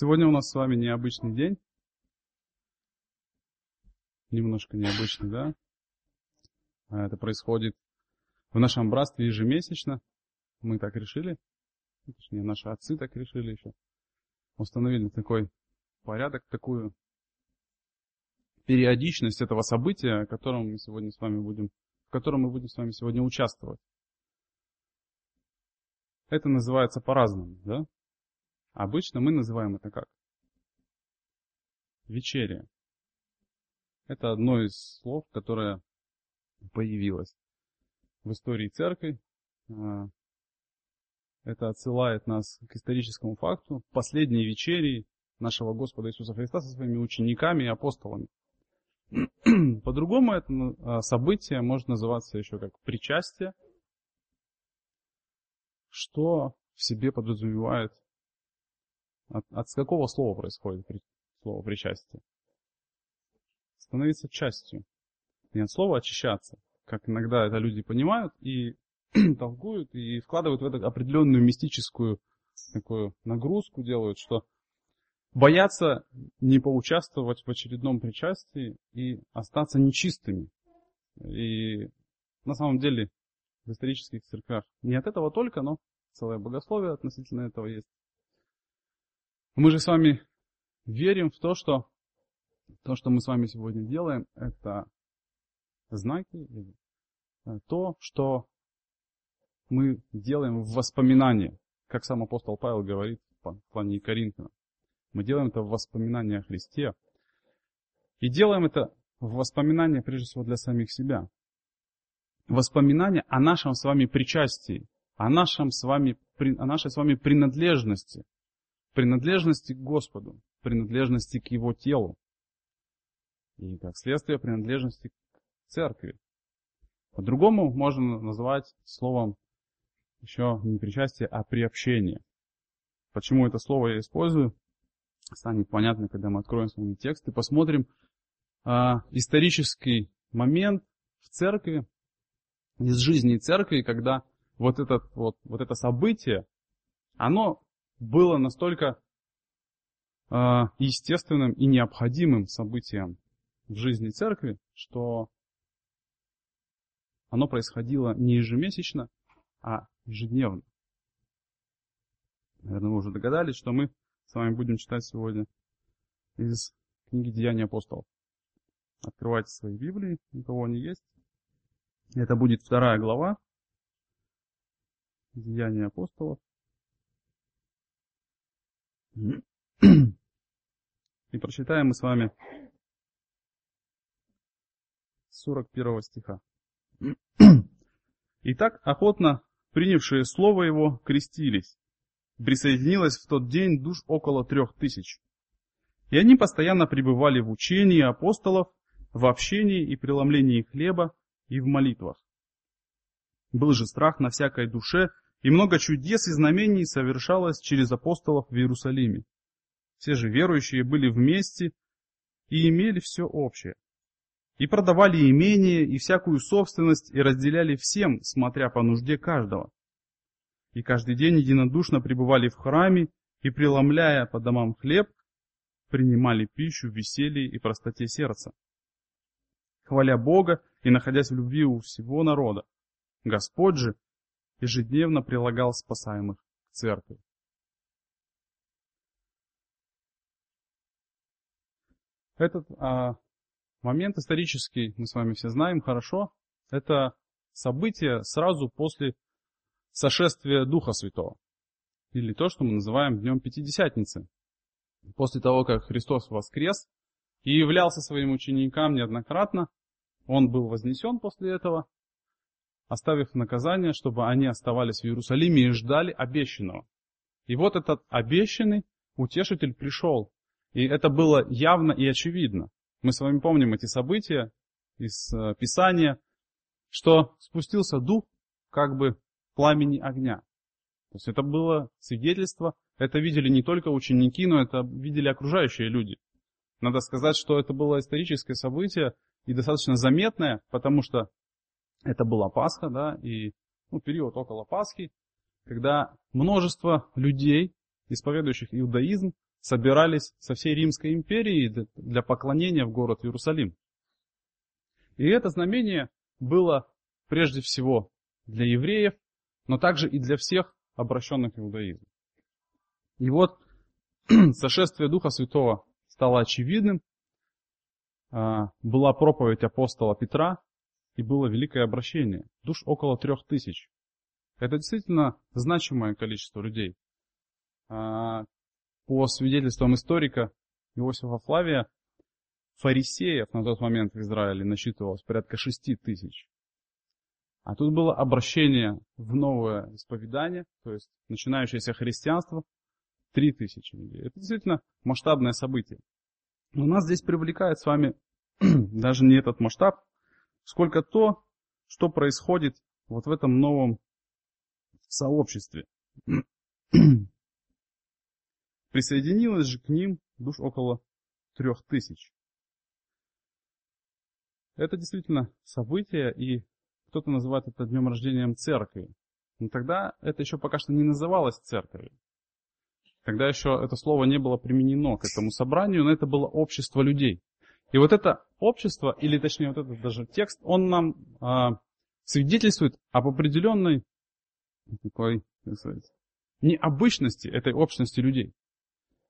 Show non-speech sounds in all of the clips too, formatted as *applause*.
Сегодня у нас с вами необычный день. Немножко необычный, да? А Это происходит в нашем братстве ежемесячно. Мы так решили. Точнее, наши отцы так решили еще. Установили такой порядок, такую периодичность этого события, в котором мы сегодня с вами будем, в котором мы будем с вами сегодня участвовать. Это называется по-разному, да? Обычно мы называем это как? Вечеря. Это одно из слов, которое появилось в истории церкви. А, это отсылает нас к историческому факту последней вечери нашего Господа Иисуса Христа со своими учениками и апостолами. *clears throat* По-другому это а, событие может называться еще как причастие, что в себе подразумевает от, от какого слова происходит при, слово причастие? Становиться частью. Не от слова очищаться, как иногда это люди понимают и *clears throat* толкуют, и вкладывают в это определенную мистическую такую нагрузку делают, что боятся не поучаствовать в очередном причастии и остаться нечистыми. И на самом деле в исторических церквях не от этого только, но целое богословие относительно этого есть. Мы же с вами верим в то, что то, что мы с вами сегодня делаем, это знаки, э, то, что мы делаем в воспоминании, как сам апостол Павел говорит в плане Коринфянам. Мы делаем это в воспоминании о Христе. И делаем это в воспоминании, прежде всего, для самих себя. Воспоминания о нашем с вами причастии, о, нашем с вами, о нашей с вами принадлежности – принадлежности к Господу, принадлежности к Его телу. И как следствие принадлежности к церкви. По-другому можно назвать словом еще не причастие, а приобщение. Почему это слово я использую, станет понятно, когда мы откроем с вами текст и посмотрим а, исторический момент в церкви, из жизни церкви, когда вот, этот, вот, вот это событие, оно было настолько э, естественным и необходимым событием в жизни церкви, что оно происходило не ежемесячно, а ежедневно. Наверное, вы уже догадались, что мы с вами будем читать сегодня из книги Деяния апостолов. Открывайте свои Библии, у кого они есть. Это будет вторая глава Деяния апостолов. И прочитаем мы с вами 41 стиха. Итак, охотно принявшие слово его крестились. Присоединилось в тот день душ около трех тысяч. И они постоянно пребывали в учении апостолов, в общении и преломлении хлеба и в молитвах. Был же страх на всякой душе, и много чудес и знамений совершалось через апостолов в Иерусалиме. Все же верующие были вместе и имели все общее. И продавали имение и всякую собственность и разделяли всем, смотря по нужде каждого. И каждый день единодушно пребывали в храме и, преломляя по домам хлеб, принимали пищу в веселье и простоте сердца, хваля Бога и находясь в любви у всего народа. Господь же ежедневно прилагал спасаемых к церкви. Этот а, момент исторический мы с вами все знаем хорошо. Это событие сразу после сошествия Духа Святого. Или то, что мы называем Днем Пятидесятницы. После того, как Христос воскрес и являлся своим ученикам неоднократно, Он был вознесен после этого, оставив наказание, чтобы они оставались в Иерусалиме и ждали обещанного. И вот этот обещанный утешитель пришел. И это было явно и очевидно. Мы с вами помним эти события из э, Писания, что спустился дух как бы пламени огня. То есть это было свидетельство, это видели не только ученики, но это видели окружающие люди. Надо сказать, что это было историческое событие и достаточно заметное, потому что это была Пасха, да, и ну, период около Пасхи, когда множество людей, исповедующих иудаизм, собирались со всей Римской империи для поклонения в город Иерусалим. И это знамение было прежде всего для евреев, но также и для всех обращенных в иудаизм. И вот *clears throat* сошествие Духа Святого стало очевидным, а, была проповедь апостола Петра, и было великое обращение. Душ около трех тысяч. Это действительно значимое количество людей. А, по свидетельствам историка Иосифа Флавия, фарисеев на тот момент в Израиле насчитывалось порядка шести тысяч. А тут было обращение в новое исповедание, то есть начинающееся христианство, три тысячи людей. Это действительно масштабное событие. Но нас здесь привлекает с вами *clears throat* даже не этот масштаб, сколько то, что происходит вот в этом новом сообществе. *clears throat* Присоединилось же к ним душ около трех тысяч. Это действительно событие, и кто-то называет это днем рождения церкви. Но тогда это еще пока что не называлось церковью. Тогда еще это слово не было применено к этому собранию, но это было общество людей. И вот это общество, или точнее вот этот даже текст, он нам а, свидетельствует об определенной такой, необычности этой общности людей.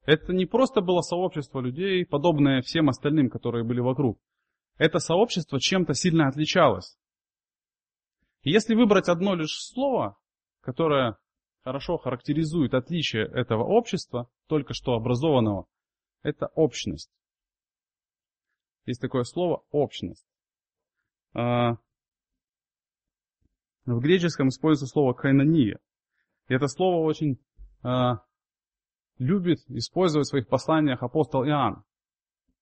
Это не просто было сообщество людей, подобное всем остальным, которые были вокруг. Это сообщество чем-то сильно отличалось. И если выбрать одно лишь слово, которое хорошо характеризует отличие этого общества, только что образованного, это общность. Есть такое слово общность. А, в греческом используется слово кайнония. И это слово очень а, любит использовать в своих посланиях апостол Иоанн.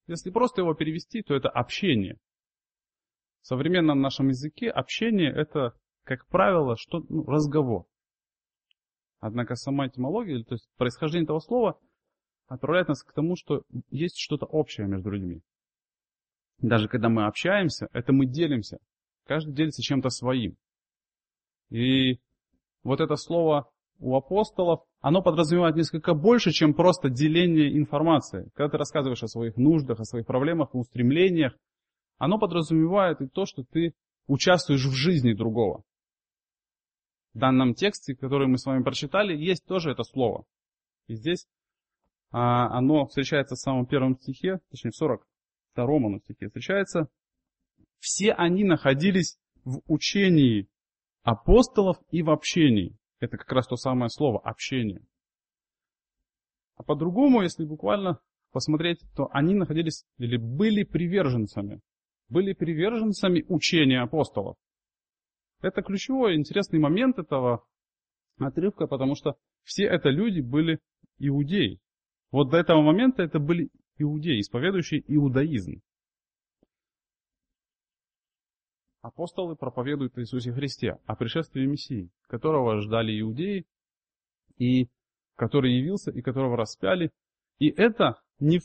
Если просто его перевести, то это общение. В современном нашем языке общение это, как правило, что, ну, разговор. Однако сама этимология, то есть происхождение этого слова, отправляет нас к тому, что есть что-то общее между людьми. Даже когда мы общаемся, это мы делимся. Каждый делится чем-то своим. И вот это слово у апостолов, оно подразумевает несколько больше, чем просто деление информации. Когда ты рассказываешь о своих нуждах, о своих проблемах и устремлениях, оно подразумевает и то, что ты участвуешь в жизни другого. В данном тексте, который мы с вами прочитали, есть тоже это слово. И здесь а, оно встречается в самом первом стихе, точнее в 42 оно стихе встречается. Все они находились в учении апостолов и в общении. Это как раз то самое слово «общение». А по-другому, если буквально посмотреть, то они находились или были приверженцами. Были приверженцами учения апостолов. Это ключевой интересный момент этого отрывка, потому что все это люди были иудеи. Вот до этого момента это были иудеи, исповедующие иудаизм. Апостолы проповедуют Иисусе Христе, о пришествии Мессии, которого ждали иудеи, и который явился, и которого распяли. И это не,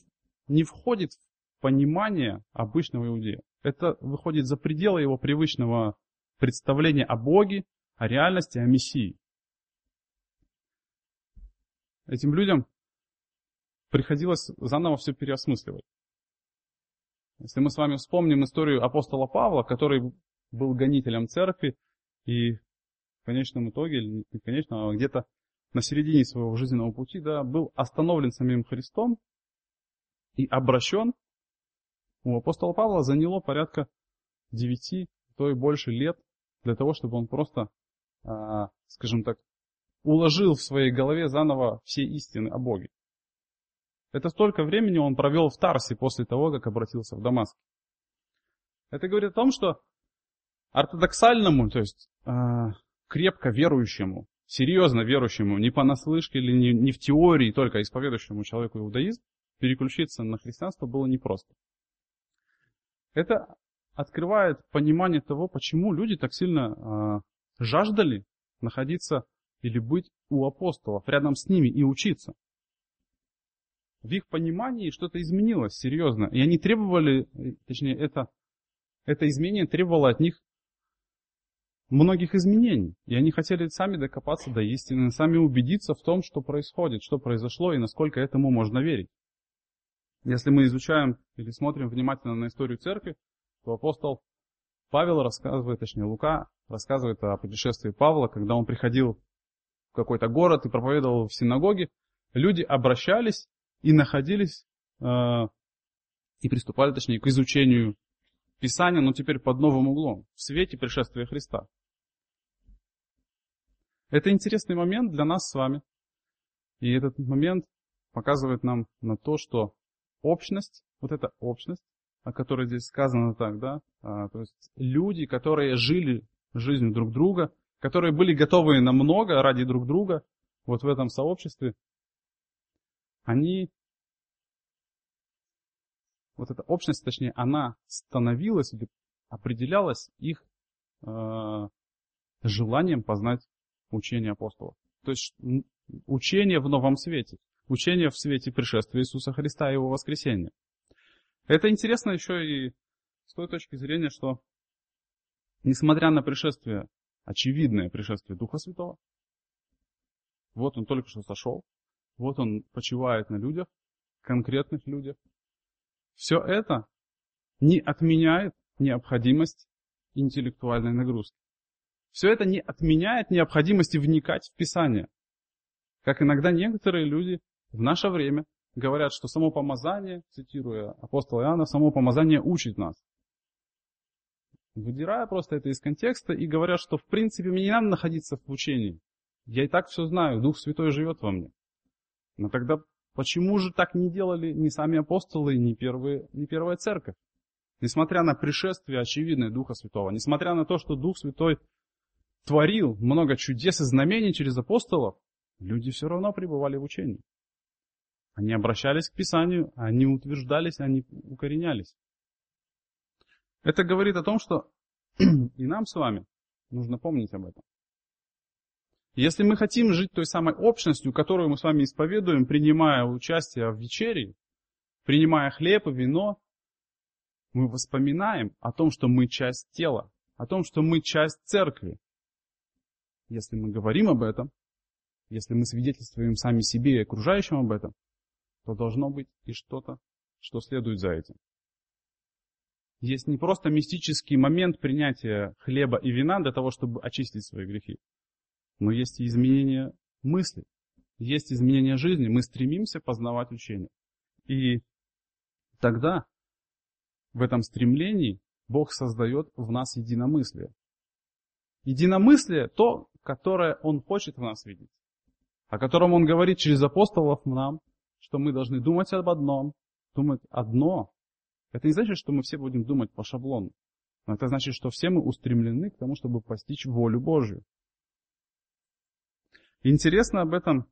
не входит в понимание обычного иудея. Это выходит за пределы его привычного представления о Боге, о реальности, о Мессии. Этим людям приходилось заново все переосмысливать. Если мы с вами вспомним историю апостола Павла, который был гонителем церкви и в конечном итоге, или не конечно, а где-то на середине своего жизненного пути, да, был остановлен самим Христом и обращен. У апостола Павла заняло порядка девяти, то и больше лет для того, чтобы он просто, а, скажем так, уложил в своей голове заново все истины о Боге. Это столько времени он провел в Тарсе после того, как обратился в Дамаск. Это говорит о том, что ортодоксальному, то есть э, крепко верующему, серьезно верующему, не понаслышке или не, не в теории, только исповедующему человеку иудаизм, переключиться на христианство было непросто. Это открывает понимание того, почему люди так сильно э, жаждали находиться или быть у апостолов, рядом с ними и учиться. В их понимании что-то изменилось серьезно, и они требовали, точнее, это, это изменение требовало от них многих изменений. И они хотели сами докопаться до истины, сами убедиться в том, что происходит, что произошло и насколько этому можно верить. Если мы изучаем или смотрим внимательно на историю церкви, то апостол Павел рассказывает, точнее Лука рассказывает о путешествии Павла, когда он приходил в какой-то город и проповедовал в синагоге, люди обращались и находились, э, и приступали, точнее, к изучению Писания, но теперь под новым углом, в свете пришествия Христа. Это интересный момент для нас с вами. И этот момент показывает нам на то, что общность, вот эта общность, о которой здесь сказано так, да, а, то есть люди, которые жили жизнью друг друга, которые были готовы на много ради друг друга, вот в этом сообществе, они, вот эта общность, точнее, она становилась или определялась их э, желанием познать учение апостолов. То есть учение в новом свете, учение в свете пришествия Иисуса Христа и Его воскресения. Это интересно еще и с той точки зрения, что несмотря на пришествие, очевидное пришествие Духа Святого, вот он только что сошел, вот он почивает на людях, конкретных людях, все это не отменяет необходимость интеллектуальной нагрузки. Все это не отменяет необходимости вникать в Писание. Как иногда некоторые люди в наше время говорят, что само помазание, цитируя апостола Иоанна, само помазание учит нас. Выдирая просто это из контекста и говорят, что в принципе мне не надо находиться в учении. Я и так все знаю, Дух Святой живет во мне. Но тогда почему же так не делали ни сами апостолы, ни, первые, ни первая церковь? Несмотря на пришествие очевидное Духа Святого, несмотря на то, что Дух Святой творил много чудес и знамений через апостолов, люди все равно пребывали в учении. Они обращались к Писанию, они утверждались, они укоренялись. Это говорит о том, что *clears throat* и нам с вами нужно помнить об этом. Если мы хотим жить той самой общностью, которую мы с вами исповедуем, принимая участие в вечере, принимая хлеб и вино, мы воспоминаем о том, что мы часть тела, о том, что мы часть церкви. Если мы говорим об этом, если мы свидетельствуем сами себе и окружающим об этом, то должно быть и что-то, что следует за этим. Есть не просто мистический момент принятия хлеба и вина для того, чтобы очистить свои грехи, но есть и изменение мысли, есть изменение жизни. Мы стремимся познавать учение. И тогда в этом стремлении Бог создает в нас единомыслие. Единомыслие – то, которое Он хочет в нас видеть, о котором Он говорит через апостолов нам, что мы должны думать об одном, думать одно. Это не значит, что мы все будем думать по шаблону. Но это значит, что все мы устремлены к тому, чтобы постичь волю Божью. Интересно об этом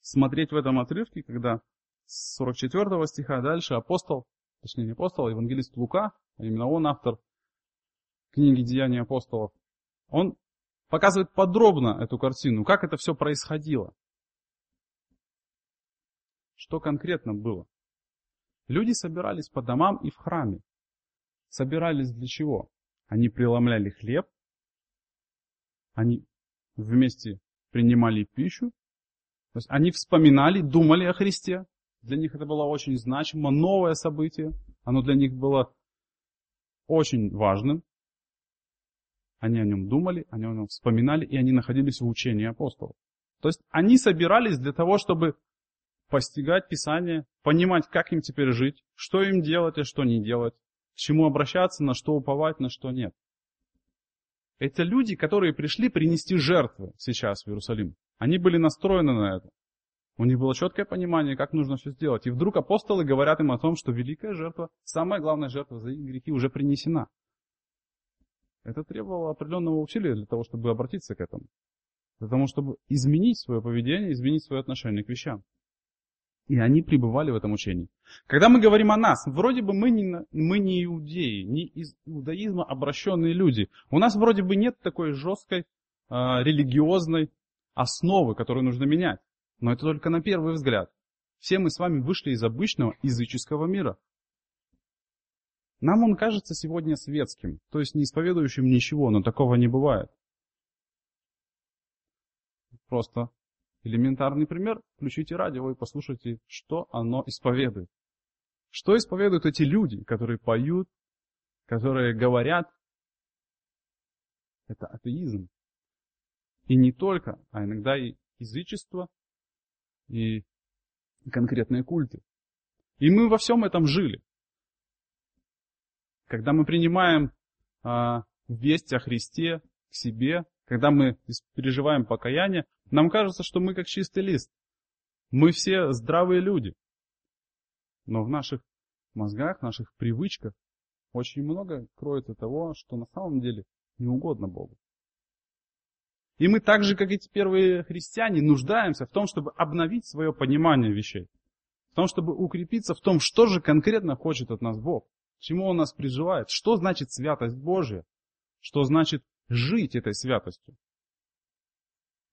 смотреть в этом отрывке, когда с 44 стиха дальше апостол, точнее не апостол, а евангелист Лука, а именно он автор книги «Деяния апостолов», он показывает подробно эту картину, как это все происходило. Что конкретно было? Люди собирались по домам и в храме. Собирались для чего? Они преломляли хлеб, они вместе принимали пищу, то есть они вспоминали, думали о Христе. Для них это было очень значимо, новое событие. Оно для них было очень важным. Они о нем думали, они о нем вспоминали, и они находились в учении апостолов. То есть они собирались для того, чтобы постигать Писание, понимать, как им теперь жить, что им делать и что не делать, к чему обращаться, на что уповать, на что нет. Это люди, которые пришли принести жертвы сейчас в Иерусалим. Они были настроены на это. У них было четкое понимание, как нужно все сделать. И вдруг апостолы говорят им о том, что великая жертва, самая главная жертва за их грехи уже принесена. Это требовало определенного усилия для того, чтобы обратиться к этому. Для того, чтобы изменить свое поведение, изменить свое отношение к вещам. И они пребывали в этом учении. Когда мы говорим о нас, вроде бы мы не, мы не иудеи, не из иудаизма обращенные люди. У нас вроде бы нет такой жесткой э, религиозной основы, которую нужно менять. Но это только на первый взгляд. Все мы с вами вышли из обычного языческого мира. Нам он кажется сегодня светским, то есть не исповедующим ничего, но такого не бывает. Просто элементарный пример. Включите радио и послушайте, что оно исповедует. Что исповедуют эти люди, которые поют, которые говорят? Это атеизм. И не только, а иногда и язычество, и конкретные культы. И мы во всем этом жили. Когда мы принимаем а, весть о Христе к себе, когда мы переживаем покаяние, нам кажется, что мы как чистый лист. Мы все здравые люди. Но в наших мозгах, в наших привычках очень много кроется того, что на самом деле не угодно Богу. И мы так же, как эти первые христиане, нуждаемся в том, чтобы обновить свое понимание вещей. В том, чтобы укрепиться в том, что же конкретно хочет от нас Бог. Чему Он нас призывает. Что значит святость Божья. Что значит жить этой святостью.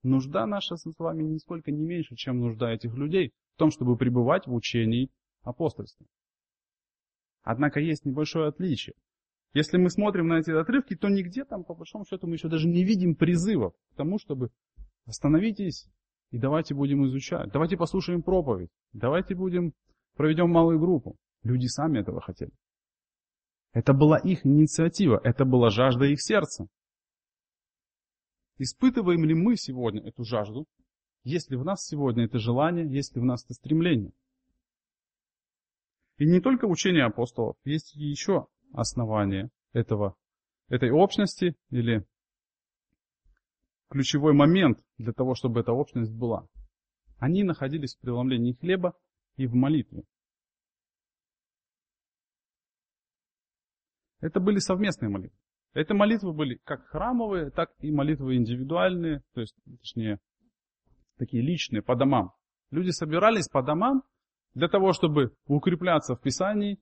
Нужда наша с вами нисколько не меньше, чем нужда этих людей в том, чтобы пребывать в учении апостольства. Однако есть небольшое отличие. Если мы смотрим на эти отрывки, то нигде там, по большому счету, мы еще даже не видим призывов к тому, чтобы остановитесь и давайте будем изучать. Давайте послушаем проповедь. Давайте будем, проведем малую группу. Люди сами этого хотели. Это была их инициатива, это была жажда их сердца. Испытываем ли мы сегодня эту жажду? Есть ли в нас сегодня это желание, есть ли в нас это стремление? И не только учение апостолов, есть еще основание этого, этой общности или ключевой момент для того, чтобы эта общность была. Они находились в преломлении хлеба и в молитве. Это были совместные молитвы. Эти молитвы были как храмовые, так и молитвы индивидуальные, то есть, точнее, такие личные, по домам. Люди собирались по домам для того, чтобы укрепляться в Писании,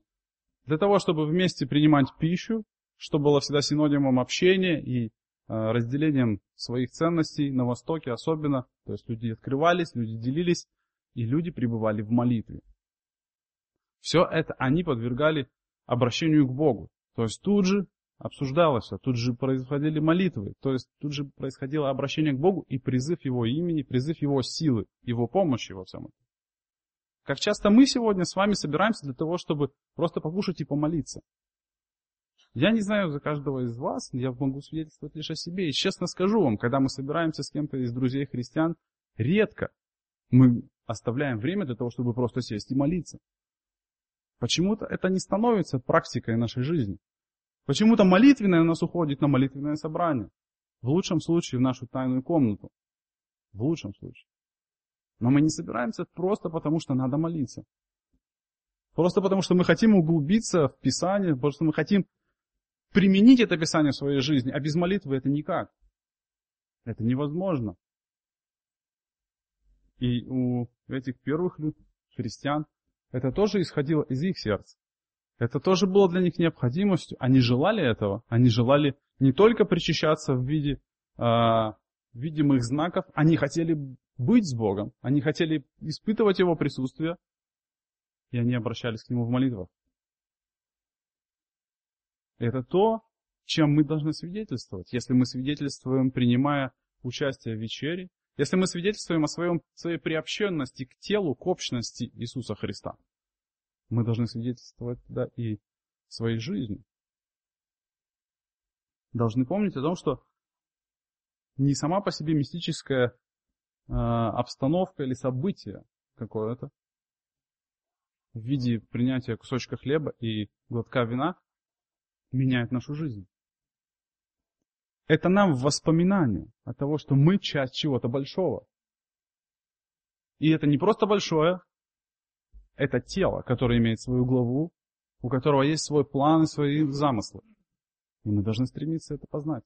для того, чтобы вместе принимать пищу, что было всегда синонимом общения и э, разделением своих ценностей на Востоке особенно. То есть люди открывались, люди делились, и люди пребывали в молитве. Все это они подвергали обращению к Богу. То есть тут же обсуждалось все, тут же происходили молитвы, то есть тут же происходило обращение к Богу и призыв Его имени, призыв Его силы, Его помощи во всем этом. Как часто мы сегодня с вами собираемся для того, чтобы просто покушать и помолиться. Я не знаю за каждого из вас, я могу свидетельствовать лишь о себе. И честно скажу вам, когда мы собираемся с кем-то из друзей христиан, редко мы оставляем время для того, чтобы просто сесть и молиться. Почему-то это не становится практикой нашей жизни. Почему-то молитвенное у нас уходит на молитвенное собрание. В лучшем случае в нашу тайную комнату. В лучшем случае. Но мы не собираемся просто потому, что надо молиться. Просто потому, что мы хотим углубиться в Писание, потому что мы хотим применить это Писание в своей жизни, а без молитвы это никак. Это невозможно. И у этих первых христиан это тоже исходило из их сердца. Это тоже было для них необходимостью. Они желали этого. Они желали не только причащаться в виде э, видимых знаков, они хотели быть с Богом, они хотели испытывать Его присутствие, и они обращались к Нему в молитвах. Это то, чем мы должны свидетельствовать. Если мы свидетельствуем, принимая участие в вечере, если мы свидетельствуем о своем, своей приобщенности к телу, к общности Иисуса Христа – мы должны свидетельствовать да, и своей жизнью. Должны помнить о том, что не сама по себе мистическая э, обстановка или событие какое-то в виде принятия кусочка хлеба и глотка вина меняет нашу жизнь. Это нам воспоминание от того, что мы часть чего-то большого. И это не просто большое, это тело, которое имеет свою главу, у которого есть свой план и свои замыслы. И мы должны стремиться это познать.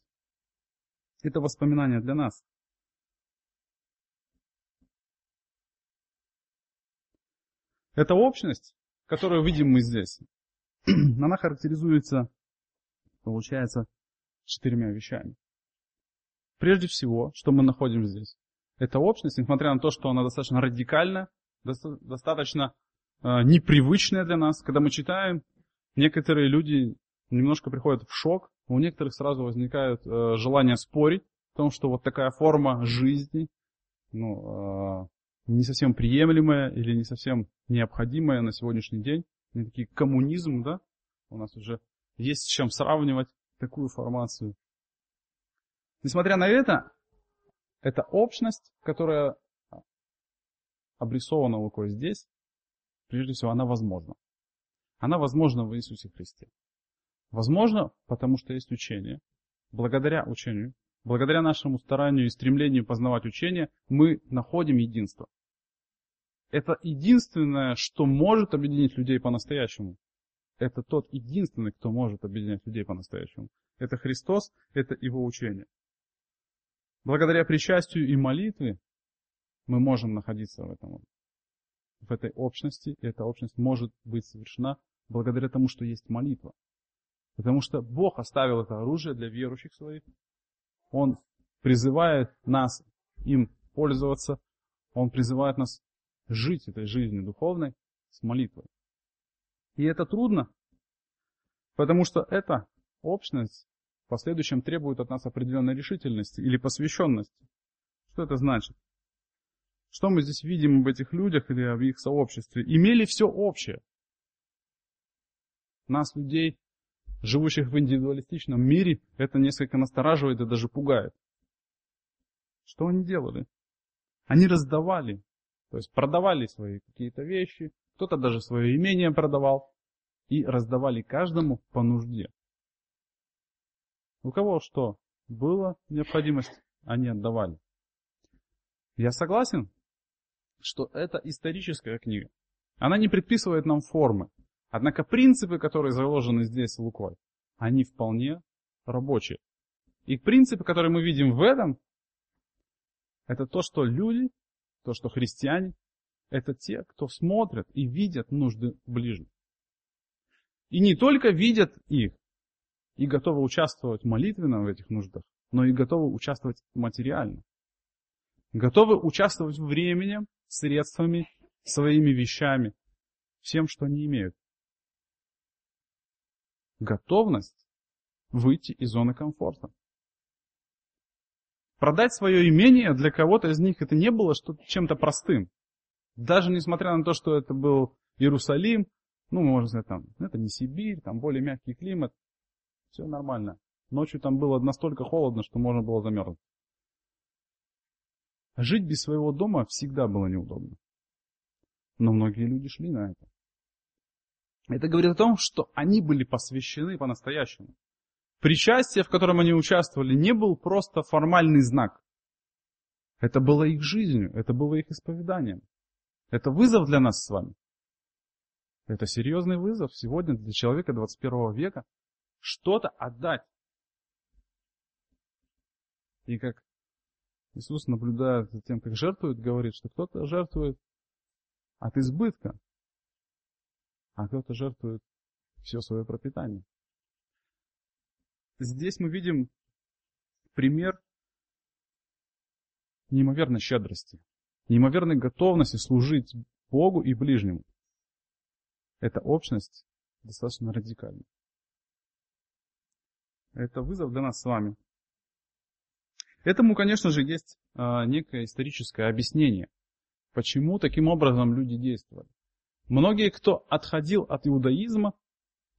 Это воспоминание для нас. Эта общность, которую видим мы здесь, *clears throat* она характеризуется, получается, четырьмя вещами. Прежде всего, что мы находим здесь, эта общность, несмотря на то, что она достаточно радикальна, достаточно непривычное для нас, когда мы читаем Некоторые люди немножко приходят в шок, у некоторых сразу возникает э, желание спорить, о том, что вот такая форма жизни, ну, э, не совсем приемлемая или не совсем необходимая на сегодняшний день. Не такие коммунизм, да? У нас уже есть с чем сравнивать такую формацию. Несмотря на это, эта общность, которая обрисована Лукой здесь, прежде всего, она возможна. Она возможна в Иисусе Христе. Возможно, потому что есть учение. Благодаря учению, благодаря нашему старанию и стремлению познавать учение, мы находим единство. Это единственное, что может объединить людей по-настоящему. Это тот единственный, кто может объединять людей по-настоящему. Это Христос, это Его учение. Благодаря причастию и молитве мы можем находиться в этом, в этой общности, и эта общность может быть совершена благодаря тому, что есть молитва. Потому что Бог оставил это оружие для верующих своих. Он призывает нас им пользоваться. Он призывает нас жить этой жизнью духовной с молитвой. И это трудно, потому что эта общность в последующем требует от нас определенной решительности или посвященности. Что это значит? Что мы здесь видим об этих людях или об их сообществе? Имели все общее. Нас, людей, живущих в индивидуалистичном мире, это несколько настораживает и даже пугает. Что они делали? Они раздавали, то есть продавали свои какие-то вещи, кто-то даже свое имение продавал и раздавали каждому по нужде. У кого что было необходимость, они отдавали. Я согласен, что это историческая книга. Она не предписывает нам формы. Однако принципы, которые заложены здесь Лукой, они вполне рабочие. И принципы, которые мы видим в этом, это то, что люди, то, что христиане, это те, кто смотрят и видят нужды ближних. И не только видят их и готовы участвовать молитвенно в этих нуждах, но и готовы участвовать материально. Готовы участвовать временем, средствами, своими вещами, всем, что они имеют. Готовность выйти из зоны комфорта. Продать свое имение для кого-то из них это не было чем-то простым. Даже несмотря на то, что это был Иерусалим, ну, можно сказать, там, это не Сибирь, там более мягкий климат, все нормально. Ночью там было настолько холодно, что можно было замерзнуть. Жить без своего дома всегда было неудобно. Но многие люди шли на это. Это говорит о том, что они были посвящены по-настоящему. Причастие, в котором они участвовали, не был просто формальный знак. Это было их жизнью, это было их исповеданием. Это вызов для нас с вами. Это серьезный вызов сегодня для человека 21 века что-то отдать. И как Иисус, наблюдая за тем, как жертвует, говорит, что кто-то жертвует от избытка, а кто-то жертвует все свое пропитание. Здесь мы видим пример неимоверной щедрости, неимоверной готовности служить Богу и ближнему. Эта общность достаточно радикальна. Это вызов для нас с вами. Этому, конечно же, есть а, некое историческое объяснение, почему таким образом люди действовали. Многие, кто отходил от иудаизма,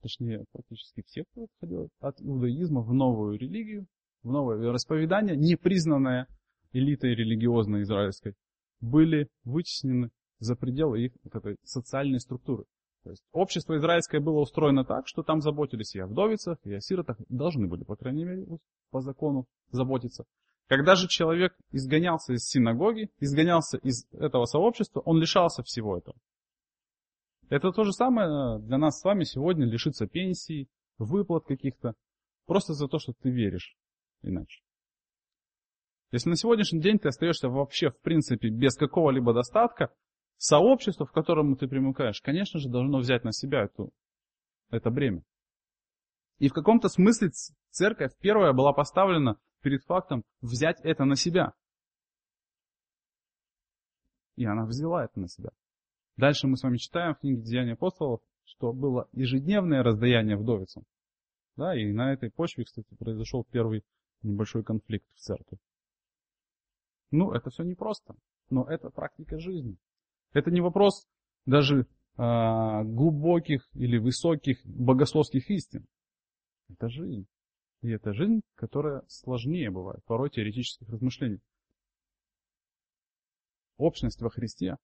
точнее, практически все, кто отходил от иудаизма в новую религию, в новое вероисповедание, не признанное элитой религиозной израильской, были вытеснены за пределы их вот этой социальной структуры. То есть общество израильское было устроено так, что там заботились и о вдовицах, и о сиротах, должны были, по крайней мере, по закону заботиться. Когда же человек изгонялся из синагоги, изгонялся из этого сообщества, он лишался всего этого. Это то же самое для нас с вами сегодня лишиться пенсии, выплат каких-то, просто за то, что ты веришь иначе. Если на сегодняшний день ты остаешься вообще, в принципе, без какого-либо достатка, сообщество, в котором ты примыкаешь, конечно же, должно взять на себя эту, это бремя. И в каком-то смысле церковь первая была поставлена перед фактом взять это на себя. И она взяла это на себя. Дальше мы с вами читаем в книге Деяния апостолов, что было ежедневное раздаяние вдовицам. Да, и на этой почве, кстати, произошел первый небольшой конфликт в церкви. Ну, это все непросто, но это практика жизни. Это не вопрос даже а, глубоких или высоких богословских истин. Это жизнь. И это жизнь, которая сложнее бывает, порой теоретических размышлений. Общность во Христе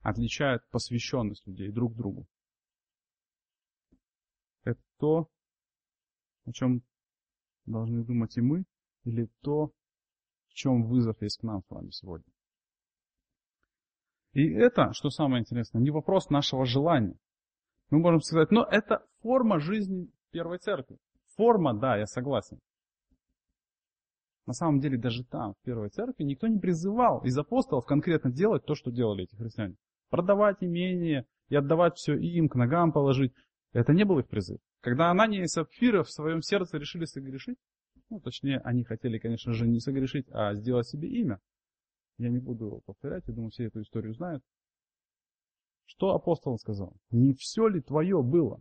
отличает посвященность людей друг другу. Это то, о чем должны думать и мы, или то, в чем вызов есть к нам с вами сегодня. И это, что самое интересное, не вопрос нашего желания. Мы можем сказать, но это форма жизни Первой Церкви. Форма, да, я согласен. На самом деле даже там, в Первой Церкви, никто не призывал из апостолов конкретно делать то, что делали эти христиане. Продавать имение и отдавать все им, к ногам положить. Это не был их призыв. Когда Анания и Сапфира в своем сердце решили согрешить, ну, точнее, они хотели, конечно же, не согрешить, а сделать себе имя. Я не буду повторять, я думаю, все эту историю знают. Что апостол сказал? Не все ли твое было?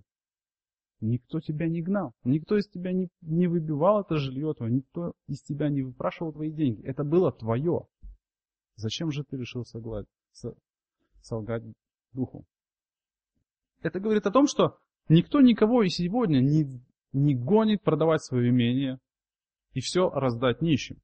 Никто тебя не гнал, никто из тебя не, не выбивал это жилье твое, никто из тебя не выпрашивал твои деньги. Это было твое. Зачем же ты решил солгать, солгать духу? Это говорит о том, что никто никого и сегодня не, не гонит продавать свое имение и все раздать нищим.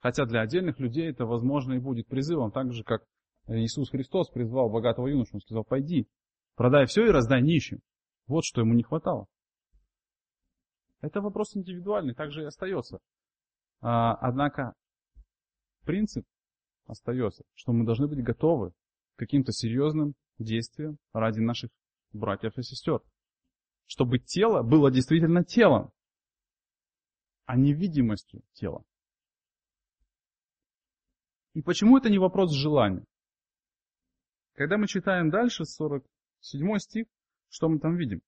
Хотя для отдельных людей это, возможно, и будет призывом, так же, как Иисус Христос призвал богатого юношу, он сказал, пойди, продай все и раздай нищим. Вот что ему не хватало. Это вопрос индивидуальный, также и остается. А, однако принцип остается, что мы должны быть готовы к каким-то серьезным действиям ради наших братьев и сестер. Чтобы тело было действительно телом, а не видимостью тела. И почему это не вопрос желания? Когда мы читаем дальше, 47 стих, что мы там видим?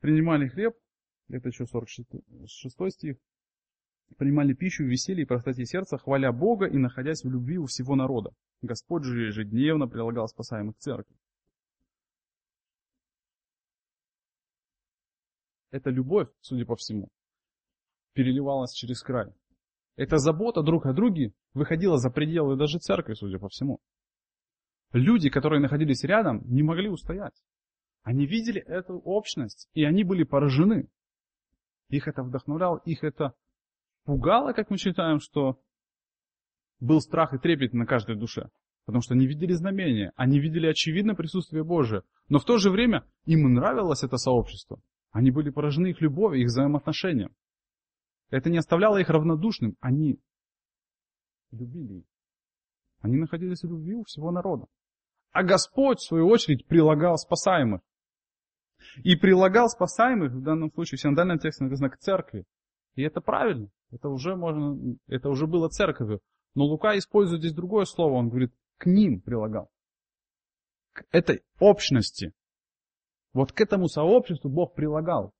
Принимали хлеб, это еще 46 стих, принимали пищу в веселье и простоте сердца, хваля Бога и находясь в любви у всего народа. Господь же ежедневно прилагал спасаемых церкви. Эта любовь, судя по всему, переливалась через край. Эта забота друг о друге выходила за пределы даже церкви, судя по всему. Люди, которые находились рядом, не могли устоять. Они видели эту общность, и они были поражены. Их это вдохновляло, их это пугало, как мы читаем, что был страх и трепет на каждой душе. Потому что они видели знамения, они видели очевидно присутствие Божие. Но в то же время им нравилось это сообщество. Они были поражены их любовью, их взаимоотношением. Это не оставляло их равнодушным. Они любили их. Они находились в любви у всего народа. А Господь, в свою очередь, прилагал спасаемых. И прилагал спасаемых, в данном случае в синодальном тексте написано к церкви. И это правильно. Это уже, можно, это уже было церковью. Но Лука использует здесь другое слово. Он говорит, к ним прилагал. К этой общности. Вот к этому сообществу Бог прилагал.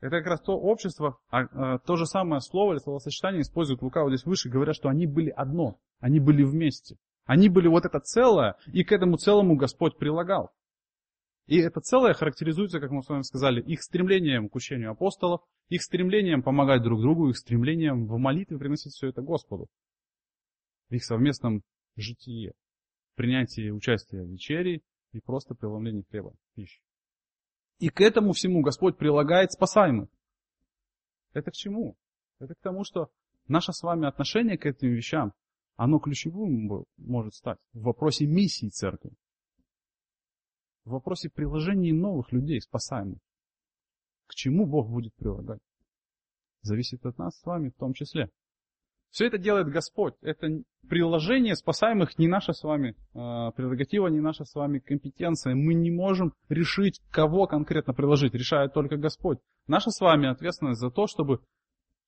Это как раз то общество, а, а, то же самое слово или словосочетание используют Лука вот здесь выше, говорят, что они были одно, они были вместе. Они были вот это целое, и к этому целому Господь прилагал. И это целое характеризуется, как мы с вами сказали, их стремлением к учению апостолов, их стремлением помогать друг другу, их стремлением в молитве приносить все это Господу. В их совместном житии, принятии участия в вечере и просто преломлении хлеба, пищи. И к этому всему Господь прилагает спасаемых. Это к чему? Это к тому, что наше с вами отношение к этим вещам, оно ключевым может стать в вопросе миссии церкви. В вопросе приложения новых людей, спасаемых. К чему Бог будет прилагать? Зависит от нас с вами в том числе. Все это делает Господь. Это приложение спасаемых не наша с вами э, прерогатива, не наша с вами компетенция. Мы не можем решить, кого конкретно приложить. Решает только Господь. Наша с вами ответственность за то, чтобы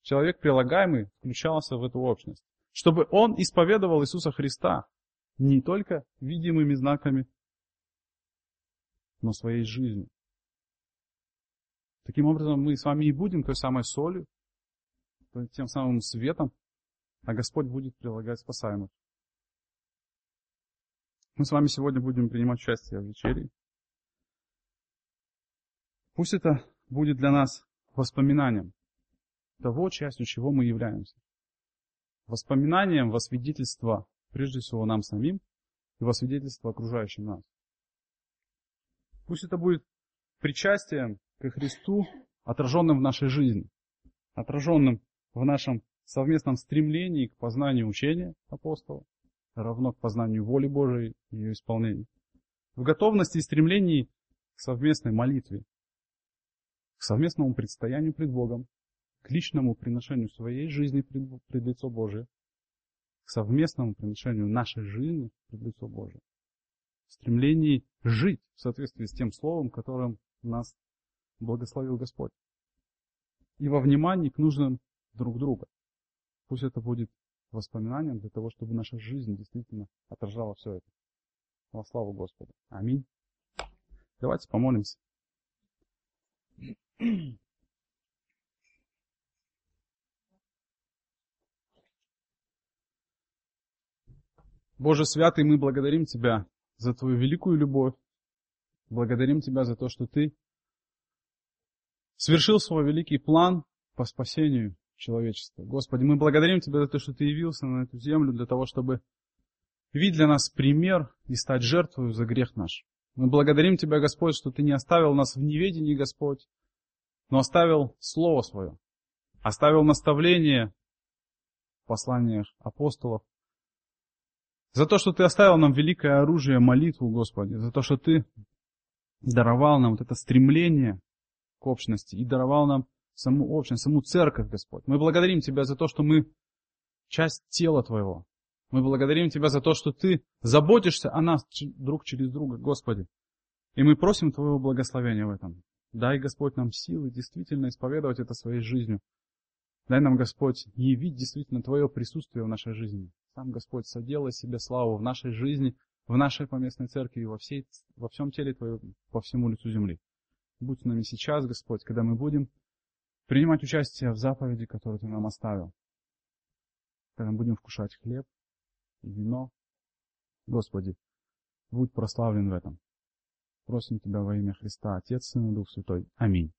человек прилагаемый включался в эту общность. Чтобы он исповедовал Иисуса Христа не только видимыми знаками, но своей жизнью. Таким образом, мы с вами и будем той самой солью, тем самым светом, а Господь будет прилагать спасаемых. Мы с вами сегодня будем принимать участие в вечере. Пусть это будет для нас воспоминанием того, частью чего мы являемся. Воспоминанием во свидетельство, прежде всего, нам самим и во свидетельство окружающим нас. Пусть это будет причастием к Христу, отраженным в нашей жизни, отраженным в нашем совместном стремлении к познанию учения апостола, равно к познанию воли Божией и ее исполнению, в готовности и стремлении к совместной молитве, к совместному предстоянию пред Богом, к личному приношению своей жизни пред, пред лицо Божие, к совместному приношению нашей жизни пред лицо Божие, в стремлении жить в соответствии с тем словом, которым нас благословил Господь, и во внимании к нужным друг друга. Пусть это будет воспоминанием для того, чтобы наша жизнь действительно отражала все это. Во славу Господу. Аминь. Давайте помолимся. Боже святый, мы благодарим Тебя за Твою великую любовь. Благодарим Тебя за то, что Ты свершил свой великий план по спасению человечества. Господи, мы благодарим Тебя за то, что Ты явился на эту землю для того, чтобы видеть для нас пример и стать жертвой за грех наш. Мы благодарим Тебя, Господь, что Ты не оставил нас в неведении, Господь, но оставил Слово Свое, оставил наставление в посланиях апостолов, за то, что Ты оставил нам великое оружие, молитву, Господи, за то, что Ты даровал нам вот это стремление к общности и даровал нам саму общность, саму церковь, Господь. Мы благодарим Тебя за то, что мы часть тела Твоего. Мы благодарим Тебя за то, что Ты заботишься о нас друг через друга, Господи. И мы просим Твоего благословения в этом. Дай, Господь, нам силы действительно исповедовать это своей жизнью. Дай нам, Господь, явить действительно Твое присутствие в нашей жизни. Сам, Господь, соделай себе славу в нашей жизни, в нашей поместной церкви, во, всей, во всем теле Твоем, по всему лицу земли. Будь с нами сейчас, Господь, когда мы будем принимать участие в заповеди, которую Ты нам оставил. Когда мы будем вкушать хлеб и вино. Господи, будь прославлен в этом. Просим Тебя во имя Христа, Отец, Сын и Дух Святой. Аминь.